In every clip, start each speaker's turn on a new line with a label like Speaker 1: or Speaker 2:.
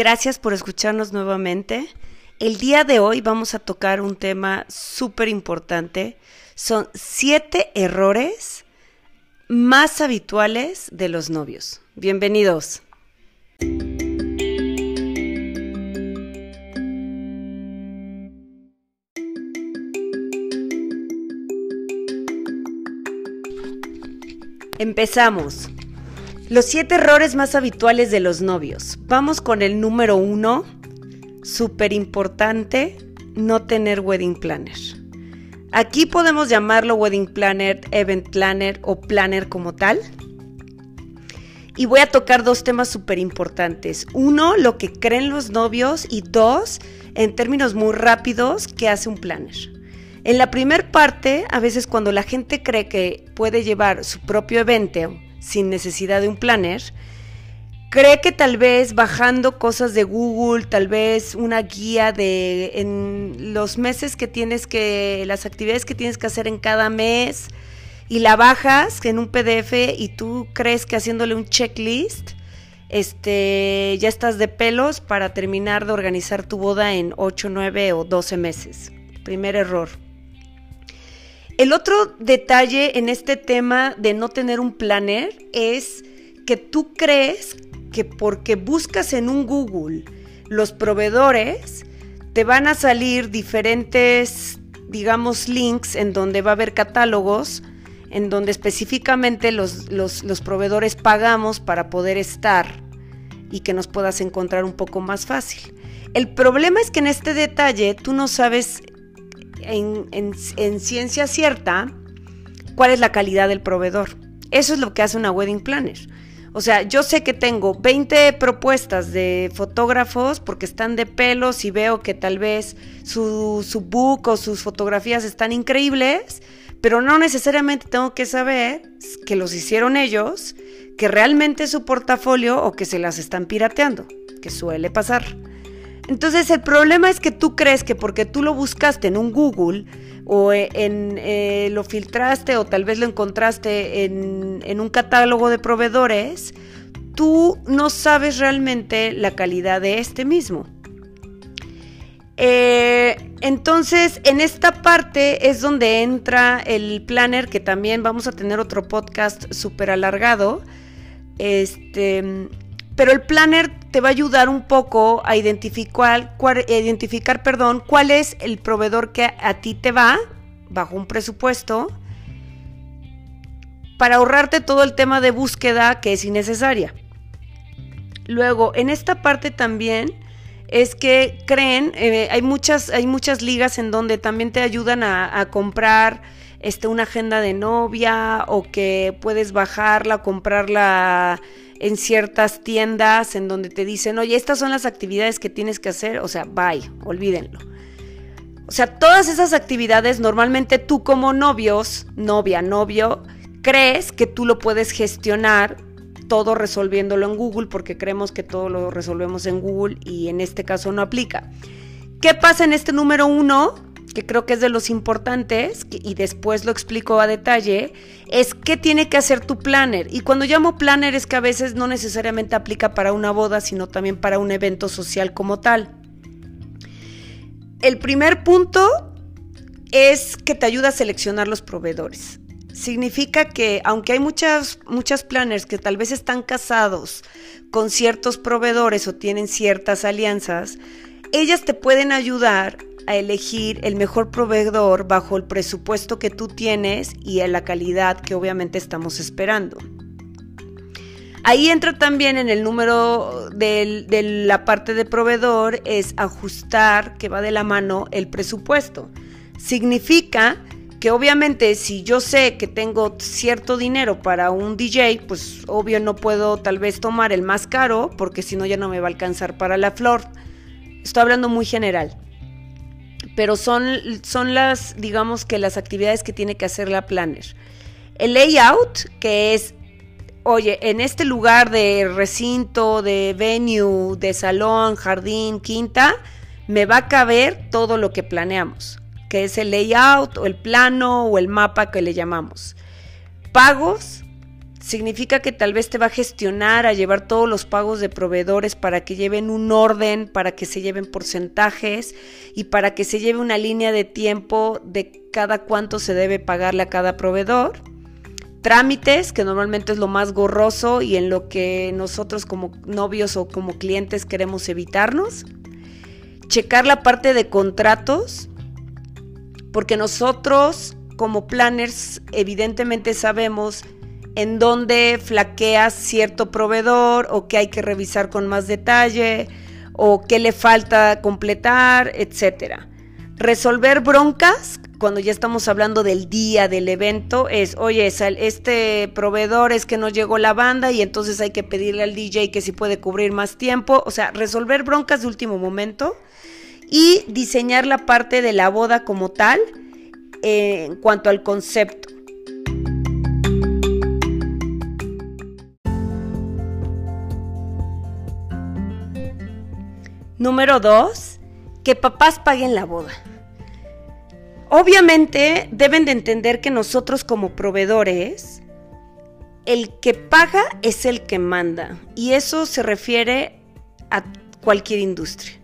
Speaker 1: Gracias por escucharnos nuevamente. El día de hoy vamos a tocar un tema súper importante. Son siete errores más habituales de los novios. Bienvenidos. Empezamos. Los siete errores más habituales de los novios. Vamos con el número uno. Súper importante, no tener wedding planner. Aquí podemos llamarlo wedding planner, event planner o planner como tal. Y voy a tocar dos temas súper importantes. Uno, lo que creen los novios y dos, en términos muy rápidos, qué hace un planner. En la primer parte, a veces cuando la gente cree que puede llevar su propio evento sin necesidad de un planner, cree que tal vez bajando cosas de Google, tal vez una guía de en los meses que tienes que, las actividades que tienes que hacer en cada mes, y la bajas en un PDF y tú crees que haciéndole un checklist, este, ya estás de pelos para terminar de organizar tu boda en 8, 9 o 12 meses. Primer error. El otro detalle en este tema de no tener un planner es que tú crees que porque buscas en un Google los proveedores, te van a salir diferentes, digamos, links en donde va a haber catálogos, en donde específicamente los, los proveedores pagamos para poder estar y que nos puedas encontrar un poco más fácil. El problema es que en este detalle tú no sabes en, ciencia cierta cuál es la calidad del proveedor. Eso es lo que hace una wedding planner. O sea, yo sé que tengo 20 propuestas de fotógrafos porque están de pelos y veo que tal vez su, su book o sus fotografías están increíbles, pero no necesariamente tengo que saber que los hicieron ellos, que realmente es su portafolio o que se las están pirateando, que suele pasar. Entonces el problema es que tú crees que porque tú lo buscaste en un Google o en, eh, lo filtraste o tal vez lo encontraste en, un catálogo de proveedores, tú no sabes realmente la calidad de este mismo. Eh, entonces, en esta parte es donde entra el planner, que también vamos a tener otro podcast súper alargado. Este, pero el planner te va a ayudar un poco a identificar, identificar perdón, cuál es el proveedor que a ti te va bajo un presupuesto para ahorrarte todo el tema de búsqueda que es innecesaria. Luego, en esta parte también es que creen, eh, hay, muchas, hay muchas ligas en donde también te ayudan a, comprar este, una agenda de novia o que puedes bajarla, comprarla en ciertas tiendas en donde te dicen, oye, estas son las actividades que tienes que hacer, o sea, bye, olvídenlo. O sea, todas esas actividades normalmente tú como novios, novia, novio, crees que tú lo puedes gestionar todo resolviéndolo en Google porque creemos que todo lo resolvemos en Google y en este caso no aplica. ¿Qué pasa en este número uno? Que creo que es de los importantes, y después lo explico a detalle, es qué tiene que hacer tu planner. Y cuando llamo planner es que a veces no necesariamente aplica para una boda, sino también para un evento social como tal. El primer punto es que te ayuda a seleccionar los proveedores. Significa que aunque hay muchas, muchas planners que tal vez están casados con ciertos proveedores o tienen ciertas alianzas, ellas te pueden ayudar a elegir el mejor proveedor bajo el presupuesto que tú tienes y a la calidad que obviamente estamos esperando. Ahí entra también en el número de la parte de proveedor, es ajustar, que va de la mano, el presupuesto. Significa que obviamente si yo sé que tengo cierto dinero para un DJ, pues obvio no puedo tal vez tomar el más caro, porque si no ya no me va a alcanzar para la flor. Estoy hablando muy general pero son, son las, digamos que las actividades que tiene que hacer la planner. El layout, que es, oye, en este lugar de recinto, de venue, de salón, jardín, quinta, me va a caber todo lo que planeamos, que es el layout o el plano o el mapa que le llamamos. Pagos, significa que tal vez te va a gestionar a llevar todos los pagos de proveedores para que lleven un orden, para que se lleven porcentajes y para que se lleve una línea de tiempo de cada cuánto se debe pagarle a cada proveedor. Trámites, que normalmente es lo más gorroso y en lo que nosotros como novios o como clientes queremos evitarnos. Checar la parte de contratos, porque nosotros como planners evidentemente sabemos en dónde flaquea cierto proveedor o qué hay que revisar con más detalle o qué le falta completar, etcétera. Resolver broncas, cuando ya estamos hablando del día del evento, es, oye, este proveedor es que no llegó la banda y entonces hay que pedirle al DJ que si puede cubrir más tiempo. O sea, resolver broncas de último momento y diseñar la parte de la boda como tal eh, en cuanto al concepto. Número dos, que papás paguen la boda. Obviamente deben de entender que nosotros como proveedores, el que paga es el que manda. Y eso se refiere a cualquier industria.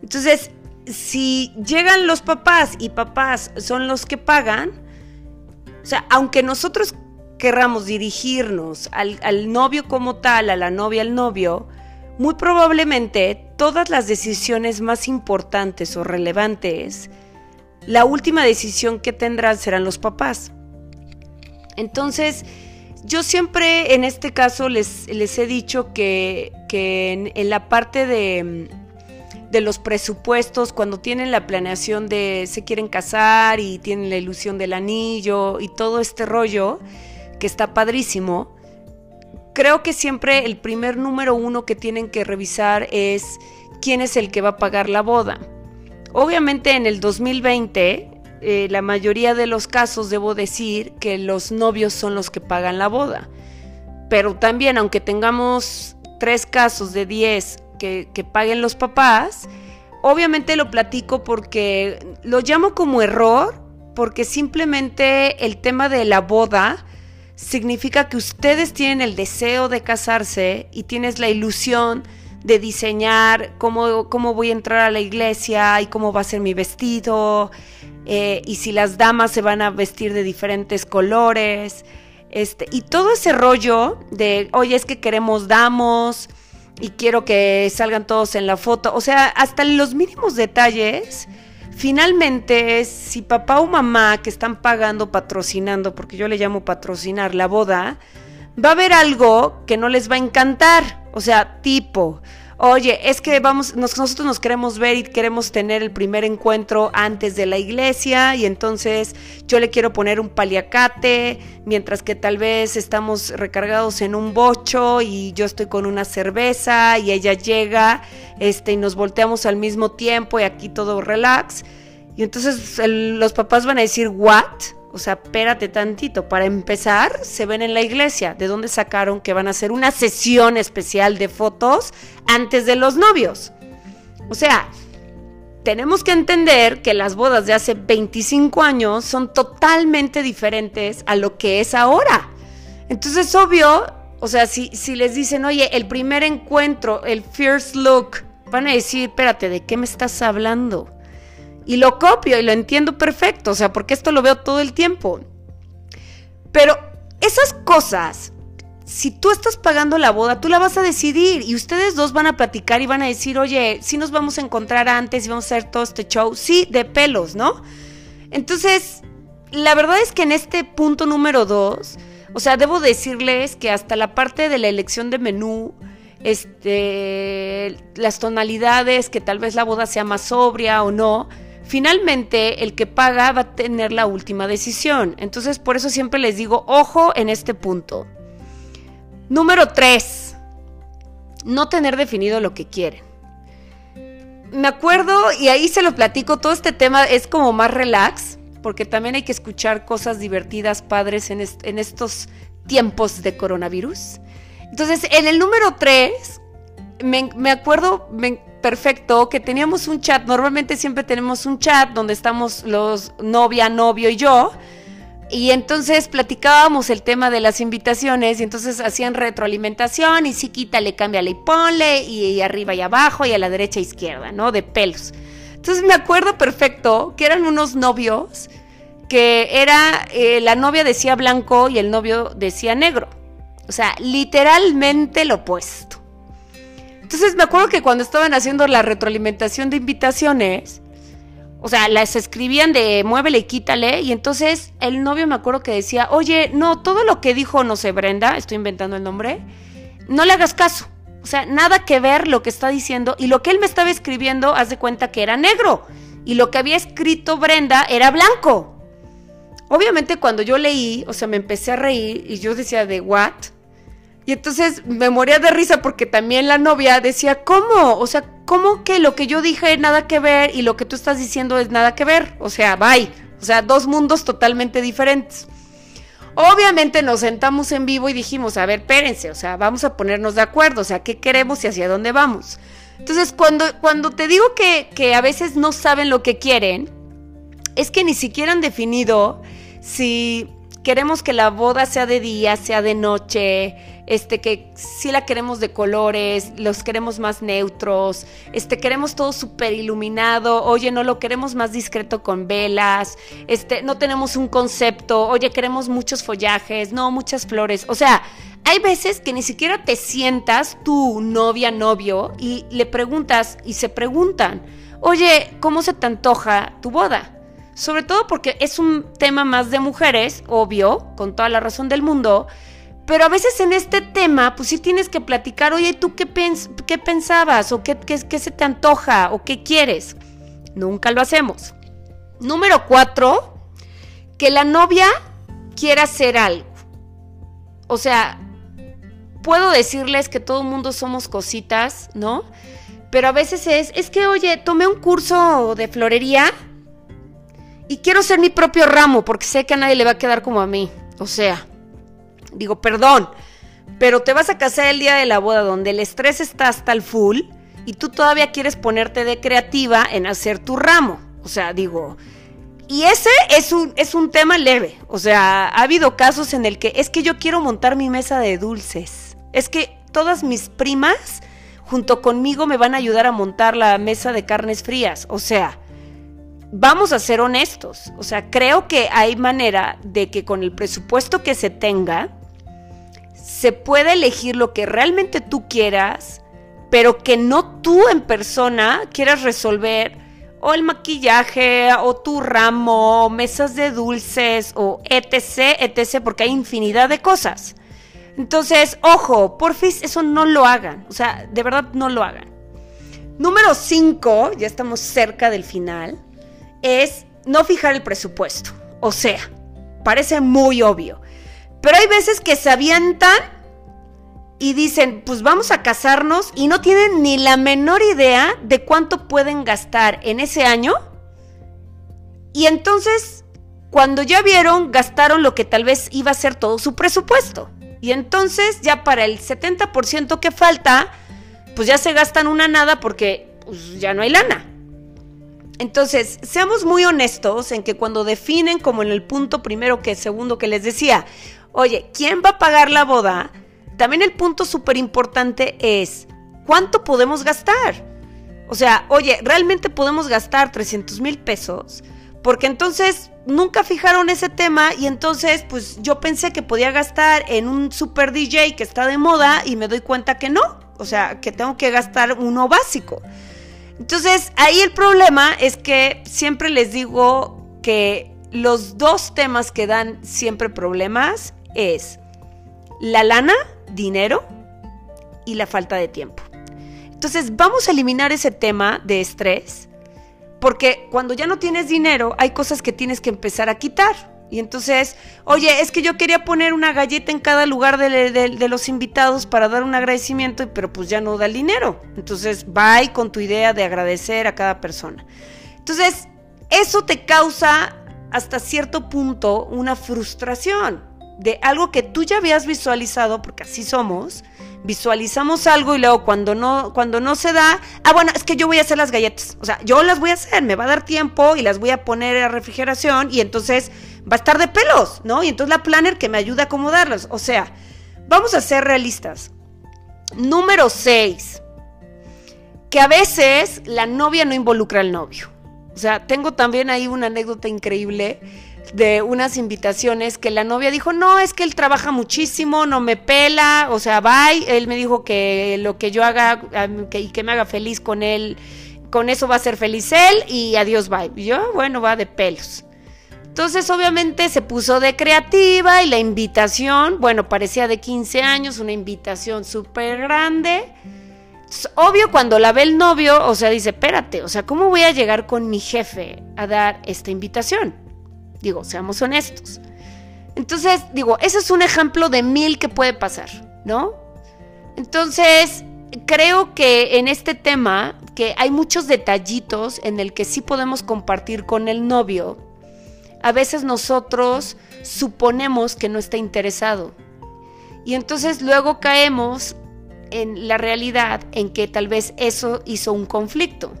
Speaker 1: Entonces, si llegan los papás y papás son los que pagan, o sea, aunque nosotros querramos dirigirnos al, al novio como tal, a la novia, al novio, muy probablemente todas las decisiones más importantes o relevantes, la última decisión que tendrán serán los papás. Entonces, yo siempre en este caso les, les he dicho que, en, la parte de, de los presupuestos, cuando tienen la planeación de se quieren casar y tienen la ilusión del anillo y todo este rollo, que está padrísimo, creo que siempre el primer número uno que tienen que revisar es quién es el que va a pagar la boda. Obviamente en el 2020, eh, la mayoría de los casos debo decir que los novios son los que pagan la boda. Pero también, aunque tengamos tres casos de diez que, que paguen los papás, obviamente lo platico porque lo llamo como error, porque simplemente el tema de la boda significa que ustedes tienen el deseo de casarse y tienes la ilusión de diseñar cómo, cómo voy a entrar a la iglesia y cómo va a ser mi vestido, eh, y si las damas se van a vestir de diferentes colores, este, y todo ese rollo de, oye, es que queremos damos y quiero que salgan todos en la foto, o sea, hasta los mínimos detalles Finalmente, si papá o mamá que están pagando, patrocinando, porque yo le llamo patrocinar la boda, va a haber algo que no les va a encantar. O sea, tipo, oye, es que vamos, nosotros nos queremos ver y queremos tener el primer encuentro antes de la iglesia y entonces yo le quiero poner un paliacate, mientras que tal vez estamos recargados en un bocho y yo estoy con una cerveza y ella llega, este, y nos volteamos al mismo tiempo y aquí todo relax. Y entonces los papás van a decir, ¿what? O sea, espérate tantito. Para empezar, se ven en la iglesia. ¿De dónde sacaron que van a hacer una sesión especial de fotos antes de los novios? O sea, tenemos que entender que las bodas de hace 25 años son totalmente diferentes a lo que es ahora. Entonces, obvio, o sea, si, si les dicen, oye, el primer encuentro, el first look, van a decir, espérate, ¿de qué me estás hablando? Y lo copio y lo entiendo perfecto, o sea, porque esto lo veo todo el tiempo. Pero esas cosas, si tú estás pagando la boda, tú la vas a decidir y ustedes dos van a platicar y van a decir, oye, si nos vamos a encontrar antes y vamos a hacer todo este show, sí, de pelos, ¿no? Entonces, la verdad es que en este punto número dos, o sea, debo decirles que hasta la parte de la elección de menú, este, las tonalidades, que tal vez la boda sea más sobria o no, Finalmente, el que paga va a tener la última decisión. Entonces, por eso siempre les digo, ojo en este punto. Número 3. No tener definido lo que quieren. Me acuerdo, y ahí se lo platico, todo este tema es como más relax, porque también hay que escuchar cosas divertidas, padres, en, estos tiempos de coronavirus. Entonces, en el número 3, me, acuerdo, me, perfecto que teníamos un chat, normalmente siempre tenemos un chat donde estamos los novia, novio y yo, y entonces platicábamos el tema de las invitaciones y entonces hacían retroalimentación y sí quítale, cámbiale y ponle y, arriba y abajo y a la derecha e izquierda, ¿no? De pelos. Entonces me acuerdo perfecto que eran unos novios que era, eh, la novia decía blanco y el novio decía negro. O sea, literalmente lo opuesto. Entonces me acuerdo que cuando estaban haciendo la retroalimentación de invitaciones, o sea, las escribían de muévele y quítale. Y entonces el novio me acuerdo que decía, oye, no, todo lo que dijo, no sé, Brenda, estoy inventando el nombre, no le hagas caso. O sea, nada que ver lo que está diciendo. Y lo que él me estaba escribiendo, haz de cuenta que era negro. Y lo que había escrito Brenda era blanco. Obviamente cuando yo leí, o sea, me empecé a reír y yo decía, ¿de what? Y entonces me moría de risa porque también la novia decía, ¿cómo? O sea, ¿cómo que lo que yo dije nada que ver y lo que tú estás diciendo es nada que ver? O sea, bye. O sea, dos mundos totalmente diferentes. Obviamente nos sentamos en vivo y dijimos, a ver, espérense, o sea, vamos a ponernos de acuerdo, o sea, ¿qué queremos y hacia dónde vamos? Entonces, cuando, cuando te digo que, que a veces no saben lo que quieren, es que ni siquiera han definido si queremos que la boda sea de día, sea de noche, este que si la queremos de colores, los queremos más neutros, este queremos todo súper iluminado, oye, no lo queremos más discreto con velas, este no tenemos un concepto, oye, queremos muchos follajes, no, muchas flores, o sea, hay veces que ni siquiera te sientas tu novia, novio y le preguntas y se preguntan, oye, ¿cómo se te antoja tu boda? Sobre todo porque es un tema más de mujeres, obvio, con toda la razón del mundo, pero a veces en este tema, pues sí tienes que platicar, oye, ¿tú qué, qué pensabas? ¿O qué, qué, se te antoja? ¿O qué quieres? Nunca lo hacemos. Número cuatro, que la novia quiera hacer algo. O sea, puedo decirles que todo el mundo somos cositas, ¿no? Pero a veces es, es que, oye, tomé un curso de florería y quiero ser mi propio ramo porque sé que a nadie le va a quedar como a mí. O sea, digo, perdón, pero te vas a casar el día de la boda donde el estrés está hasta el full y tú todavía quieres ponerte de creativa en hacer tu ramo. O sea, digo, y ese es un, es un tema leve. O sea, ha habido casos en el que es que yo quiero montar mi mesa de dulces. Es que todas mis primas junto conmigo me van a ayudar a montar la mesa de carnes frías. O sea, vamos a ser honestos, o sea, creo que hay manera de que con el presupuesto que se tenga, se puede elegir lo que realmente tú quieras, pero que no tú en persona quieras resolver o el maquillaje, o tu ramo, o mesas de dulces, o etc, etc, porque hay infinidad de cosas. Entonces, ojo, porfis, eso no lo hagan. O sea, de verdad no lo hagan. Número 5, ya estamos cerca del final es no fijar el presupuesto. O sea, parece muy obvio. Pero hay veces que se avientan y dicen, pues vamos a casarnos y no tienen ni la menor idea de cuánto pueden gastar en ese año. Y entonces, cuando ya vieron, gastaron lo que tal vez iba a ser todo su presupuesto. Y entonces ya para el 70% que falta, pues ya se gastan una nada porque pues, ya no hay lana. Entonces, seamos muy honestos en que cuando definen, como en el punto primero que segundo que les decía, oye, ¿quién va a pagar la boda? También el punto súper importante es, ¿cuánto podemos gastar? O sea, oye, ¿realmente podemos gastar 300 mil pesos? Porque entonces nunca fijaron ese tema y entonces pues yo pensé que podía gastar en un super DJ que está de moda y me doy cuenta que no. O sea, que tengo que gastar uno básico. Entonces, ahí el problema es que siempre les digo que los dos temas que dan siempre problemas es la lana, dinero y la falta de tiempo. Entonces, vamos a eliminar ese tema de estrés porque cuando ya no tienes dinero hay cosas que tienes que empezar a quitar. Y entonces, oye, es que yo quería poner una galleta en cada lugar de, los invitados para dar un agradecimiento, pero pues ya no da el dinero. Entonces, bye con tu idea de agradecer a cada persona. Entonces, eso te causa hasta cierto punto una frustración de algo que tú ya habías visualizado, porque así somos, visualizamos algo y luego cuando no, cuando no se da, ah, bueno, es que yo voy a hacer las galletas. O sea, yo las voy a hacer, me va a dar tiempo y las voy a poner a refrigeración y entonces va a estar de pelos, ¿no? Y entonces la planner que me ayuda a acomodarlas. O sea, vamos a ser realistas. Número 6. Que a veces la novia no involucra al novio. O sea, tengo también ahí una anécdota increíble de unas invitaciones que la novia dijo, no, es que él trabaja muchísimo, no me pela, o sea, bye, él me dijo que lo que yo haga y que me haga feliz con él, con eso va a ser feliz él y adiós, bye. Y yo, bueno, va de pelos. Entonces, obviamente se puso de creativa y la invitación, bueno, parecía de 15 años, una invitación súper grande. obvio, cuando la ve el novio, o sea, dice, espérate, o sea, ¿cómo voy a llegar con mi jefe a dar esta invitación? Digo, seamos honestos. Entonces, digo, ese es un ejemplo de mil que puede pasar, ¿no? Entonces, creo que en este tema, que hay muchos detallitos en el que sí podemos compartir con el novio, a veces nosotros suponemos que no está interesado. Y entonces luego caemos en la realidad en que tal vez eso hizo un conflicto.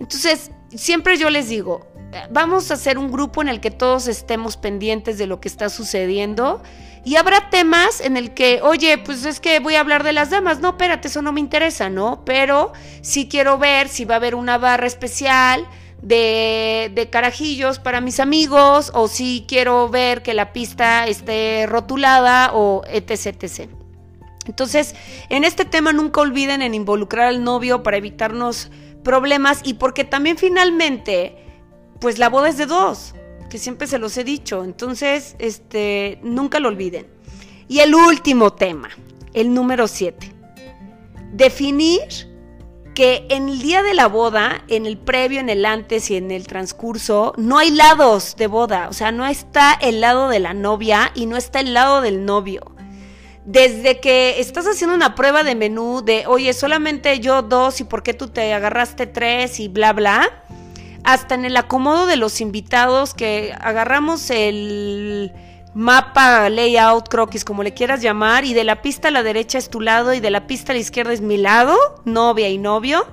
Speaker 1: Entonces, siempre yo les digo, vamos a hacer un grupo en el que todos estemos pendientes de lo que está sucediendo. Y habrá temas en el que, oye, pues es que voy a hablar de las damas. No, espérate, eso no me interesa, ¿no? Pero sí quiero ver si va a haber una barra especial de, de carajillos para mis amigos, o si quiero ver que la pista esté rotulada, o etc, etc. Entonces, en este tema nunca olviden en involucrar al novio para evitarnos problemas y porque también finalmente pues la boda es de dos, que siempre se los he dicho. Entonces, este, nunca lo olviden. Y el último tema, el número siete. Definir que en el día de la boda, en el previo, en el antes y en el transcurso, no hay lados de boda. O sea, no está el lado de la novia y no está el lado del novio. Desde que estás haciendo una prueba de menú de, oye, solamente yo dos y por qué tú te agarraste tres y bla, bla hasta en el acomodo de los invitados que agarramos el mapa, layout, croquis, como le quieras llamar, y de la pista a la derecha es tu lado y de la pista a la izquierda es mi lado, novia y novio.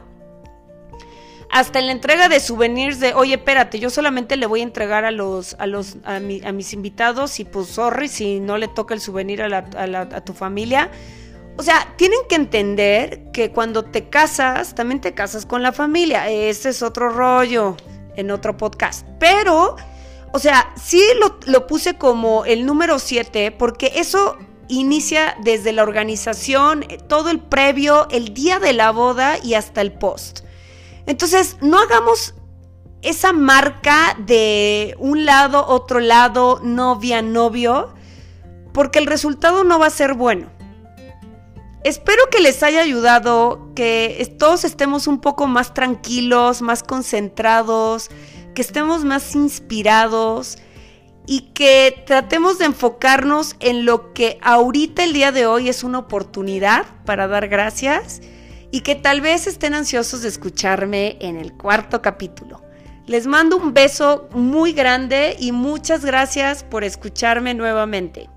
Speaker 1: Hasta en la entrega de souvenirs de, oye, espérate, yo solamente le voy a entregar a los, a los, a, mis invitados y pues sorry si no le toca el souvenir a, a tu familia. O sea, tienen que entender que cuando te casas, también te casas con la familia. Ese es otro rollo en otro podcast. Pero, o sea, sí lo, puse como el número 7 porque eso inicia desde la organización, eh, todo el previo, el día de la boda y hasta el post. Entonces, no hagamos esa marca de un lado, otro lado, novia, novio, porque el resultado no va a ser bueno. Espero que les haya ayudado, que todos estemos un poco más tranquilos, más concentrados, que estemos más inspirados y que tratemos de enfocarnos en lo que ahorita el día de hoy es una oportunidad para dar gracias y que tal vez estén ansiosos de escucharme en el cuarto capítulo. Les mando un beso muy grande y muchas gracias por escucharme nuevamente.